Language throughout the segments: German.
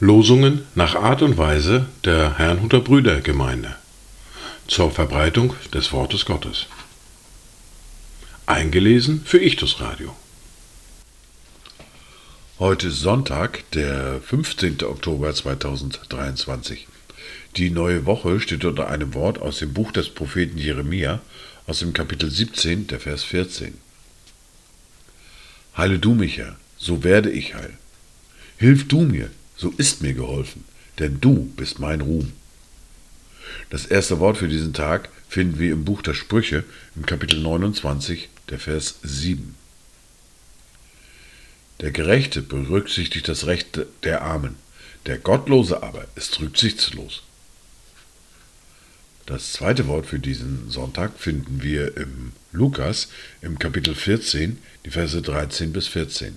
Losungen nach Art und Weise der Herrnhuter Brüdergemeinde zur Verbreitung des Wortes Gottes. Eingelesen für Ichtus Radio. Heute ist Sonntag, der 15. Oktober 2023. Die neue Woche steht unter einem Wort aus dem Buch des Propheten Jeremia, aus dem Kapitel 17, der Vers 14. Heile du mich, Herr, so werde ich heil. Hilf du mir, so ist mir geholfen, denn du bist mein Ruhm. Das erste Wort für diesen Tag finden wir im Buch der Sprüche im Kapitel 29, der Vers 7. Der Gerechte berücksichtigt das Recht der Armen, der Gottlose aber ist rücksichtslos. Das zweite Wort für diesen Sonntag finden wir im Lukas im Kapitel 14, die Verse 13 bis 14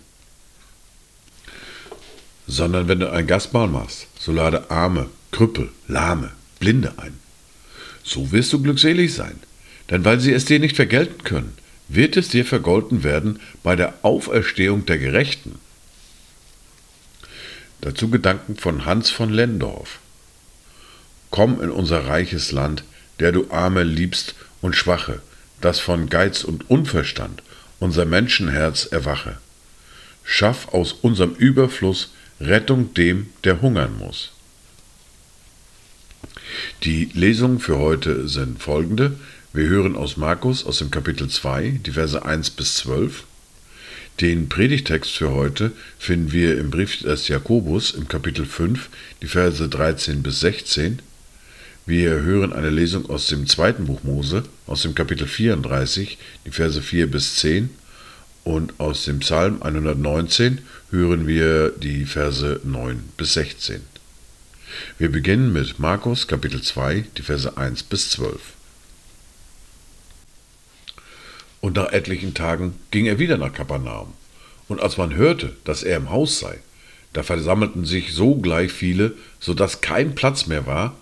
sondern wenn du ein Gastmahl machst, so lade Arme, Krüppel, Lahme, Blinde ein. So wirst du glückselig sein, denn weil sie es dir nicht vergelten können, wird es dir vergolten werden bei der Auferstehung der Gerechten. Dazu Gedanken von Hans von Lendorf. Komm in unser reiches Land, der du Arme liebst und Schwache, das von Geiz und Unverstand unser Menschenherz erwache. Schaff aus unserem Überfluss Rettung dem, der hungern muss. Die Lesungen für heute sind folgende. Wir hören aus Markus aus dem Kapitel 2, die Verse 1 bis 12. Den Predigtext für heute finden wir im Brief des Jakobus im Kapitel 5, die Verse 13 bis 16. Wir hören eine Lesung aus dem zweiten Buch Mose, aus dem Kapitel 34, die Verse 4 bis 10 und aus dem Psalm 119 hören wir die Verse 9 bis 16. Wir beginnen mit Markus Kapitel 2, die Verse 1 bis 12. Und nach etlichen Tagen ging er wieder nach Kapernaum. Und als man hörte, dass er im Haus sei, da versammelten sich sogleich viele, so dass kein Platz mehr war,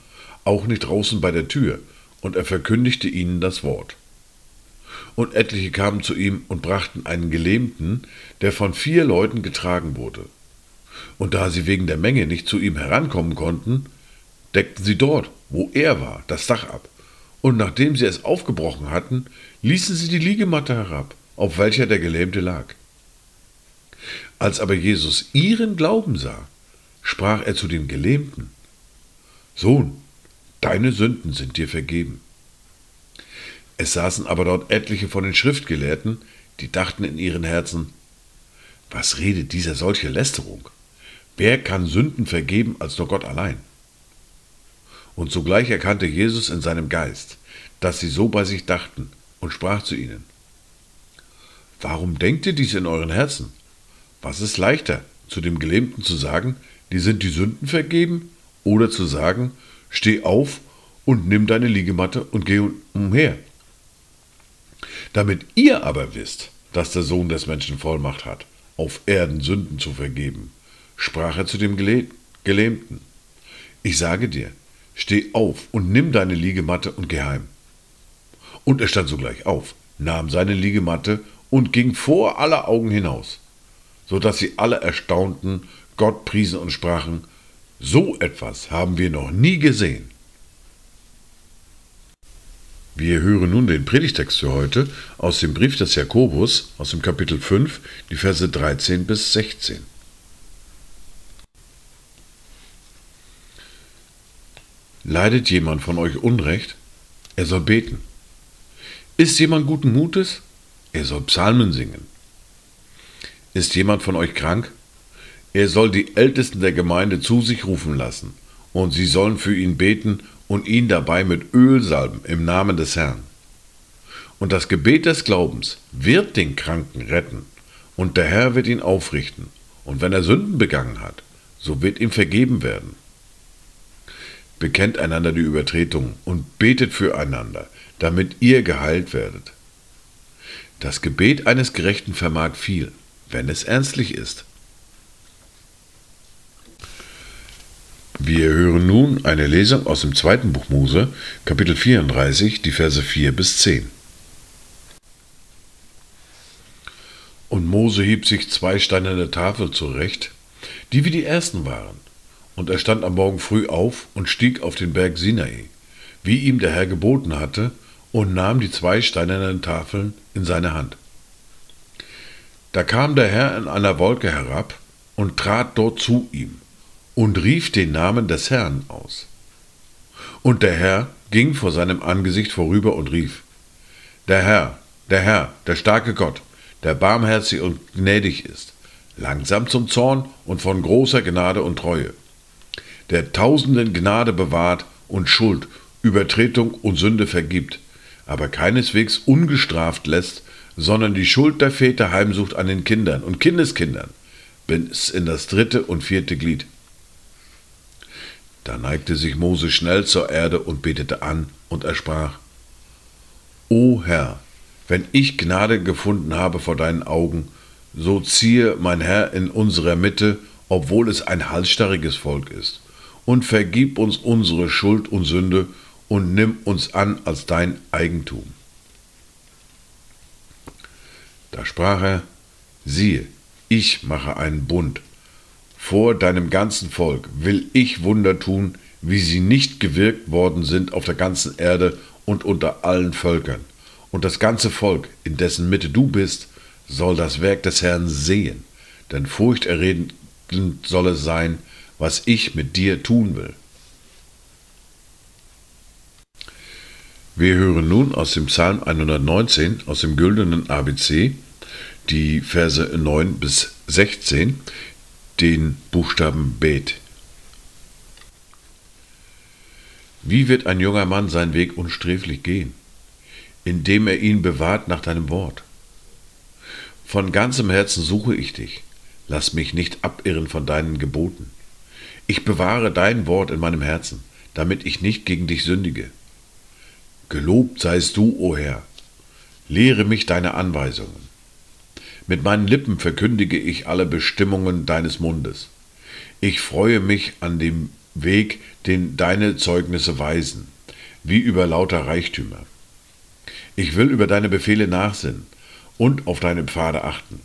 auch nicht draußen bei der Tür, und er verkündigte ihnen das Wort. Und etliche kamen zu ihm und brachten einen Gelähmten, der von vier Leuten getragen wurde. Und da sie wegen der Menge nicht zu ihm herankommen konnten, deckten sie dort, wo er war, das Dach ab. Und nachdem sie es aufgebrochen hatten, ließen sie die Liegematte herab, auf welcher der Gelähmte lag. Als aber Jesus ihren Glauben sah, sprach er zu dem Gelähmten, Sohn, deine Sünden sind dir vergeben. Es saßen aber dort etliche von den Schriftgelehrten, die dachten in ihren Herzen, was redet dieser solche Lästerung? Wer kann Sünden vergeben als nur Gott allein? Und sogleich erkannte Jesus in seinem Geist, dass sie so bei sich dachten, und sprach zu ihnen, Warum denkt ihr dies in euren Herzen? Was ist leichter, zu dem Gelähmten zu sagen, die sind die Sünden vergeben, oder zu sagen, steh auf und nimm deine Liegematte und geh umher? Damit ihr aber wisst, dass der Sohn des Menschen Vollmacht hat, auf Erden Sünden zu vergeben, sprach er zu dem Gelähmten. Ich sage dir, steh auf und nimm deine Liegematte und geh heim. Und er stand sogleich auf, nahm seine Liegematte und ging vor aller Augen hinaus, so dass sie alle erstaunten, Gott priesen und sprachen, so etwas haben wir noch nie gesehen. Wir hören nun den Predigtext für heute aus dem Brief des Jakobus aus dem Kapitel 5, die Verse 13 bis 16. Leidet jemand von euch Unrecht? Er soll beten. Ist jemand guten Mutes? Er soll Psalmen singen. Ist jemand von euch krank? Er soll die Ältesten der Gemeinde zu sich rufen lassen, und sie sollen für ihn beten und ihn dabei mit Öl salben im Namen des Herrn. Und das Gebet des Glaubens wird den Kranken retten, und der Herr wird ihn aufrichten, und wenn er Sünden begangen hat, so wird ihm vergeben werden. Bekennt einander die Übertretungen und betet füreinander, damit ihr geheilt werdet. Das Gebet eines Gerechten vermag viel, wenn es ernstlich ist. Wir hören nun eine Lesung aus dem zweiten Buch Mose, Kapitel 34, die Verse 4 bis 10. Mose hieb sich zwei steinerne Tafel zurecht, die wie die ersten waren, und er stand am Morgen früh auf und stieg auf den Berg Sinai, wie ihm der Herr geboten hatte, und nahm die zwei steinernen Tafeln in seine Hand. Da kam der Herr in einer Wolke herab und trat dort zu ihm und rief den Namen des Herrn aus. Und der Herr ging vor seinem Angesicht vorüber und rief, Der Herr, der Herr, der starke Gott, der barmherzig und gnädig ist, langsam zum Zorn und von großer Gnade und Treue, der tausenden Gnade bewahrt und Schuld, Übertretung und Sünde vergibt, aber keineswegs ungestraft lässt, sondern die Schuld der Väter heimsucht an den Kindern und Kindeskindern, bis in das dritte und vierte Glied. Da neigte sich Mose schnell zur Erde und betete an, und er sprach, O Herr, wenn ich Gnade gefunden habe vor deinen Augen, so ziehe mein Herr in unserer Mitte, obwohl es ein halsstarriges Volk ist, und vergib uns unsere Schuld und Sünde und nimm uns an als dein Eigentum. Da sprach er, siehe, ich mache einen Bund. Vor deinem ganzen Volk will ich Wunder tun, wie sie nicht gewirkt worden sind auf der ganzen Erde und unter allen Völkern. Und das ganze Volk, in dessen Mitte du bist, soll das Werk des Herrn sehen, denn furchterregend soll es sein, was ich mit dir tun will. Wir hören nun aus dem Psalm 119, aus dem güldenen ABC, die Verse 9 bis 16, den Buchstaben Bet. Wie wird ein junger Mann seinen Weg unsträflich gehen, indem er ihn bewahrt nach deinem Wort? Von ganzem Herzen suche ich dich, lass mich nicht abirren von deinen Geboten. Ich bewahre dein Wort in meinem Herzen, damit ich nicht gegen dich sündige. Gelobt seist du, o Herr. Lehre mich deine Anweisungen. Mit meinen Lippen verkündige ich alle Bestimmungen deines Mundes. Ich freue mich an dem Weg, den deine Zeugnisse weisen, wie über lauter Reichtümer. Ich will über deine Befehle nachsinnen und auf deine Pfade achten.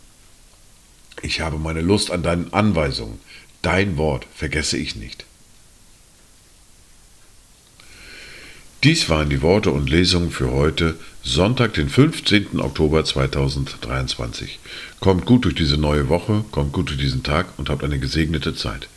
Ich habe meine Lust an deinen Anweisungen, dein Wort vergesse ich nicht. Dies waren die Worte und Lesungen für heute, Sonntag, den 15. Oktober 2023. Kommt gut durch diese neue Woche, kommt gut durch diesen Tag und habt eine gesegnete Zeit.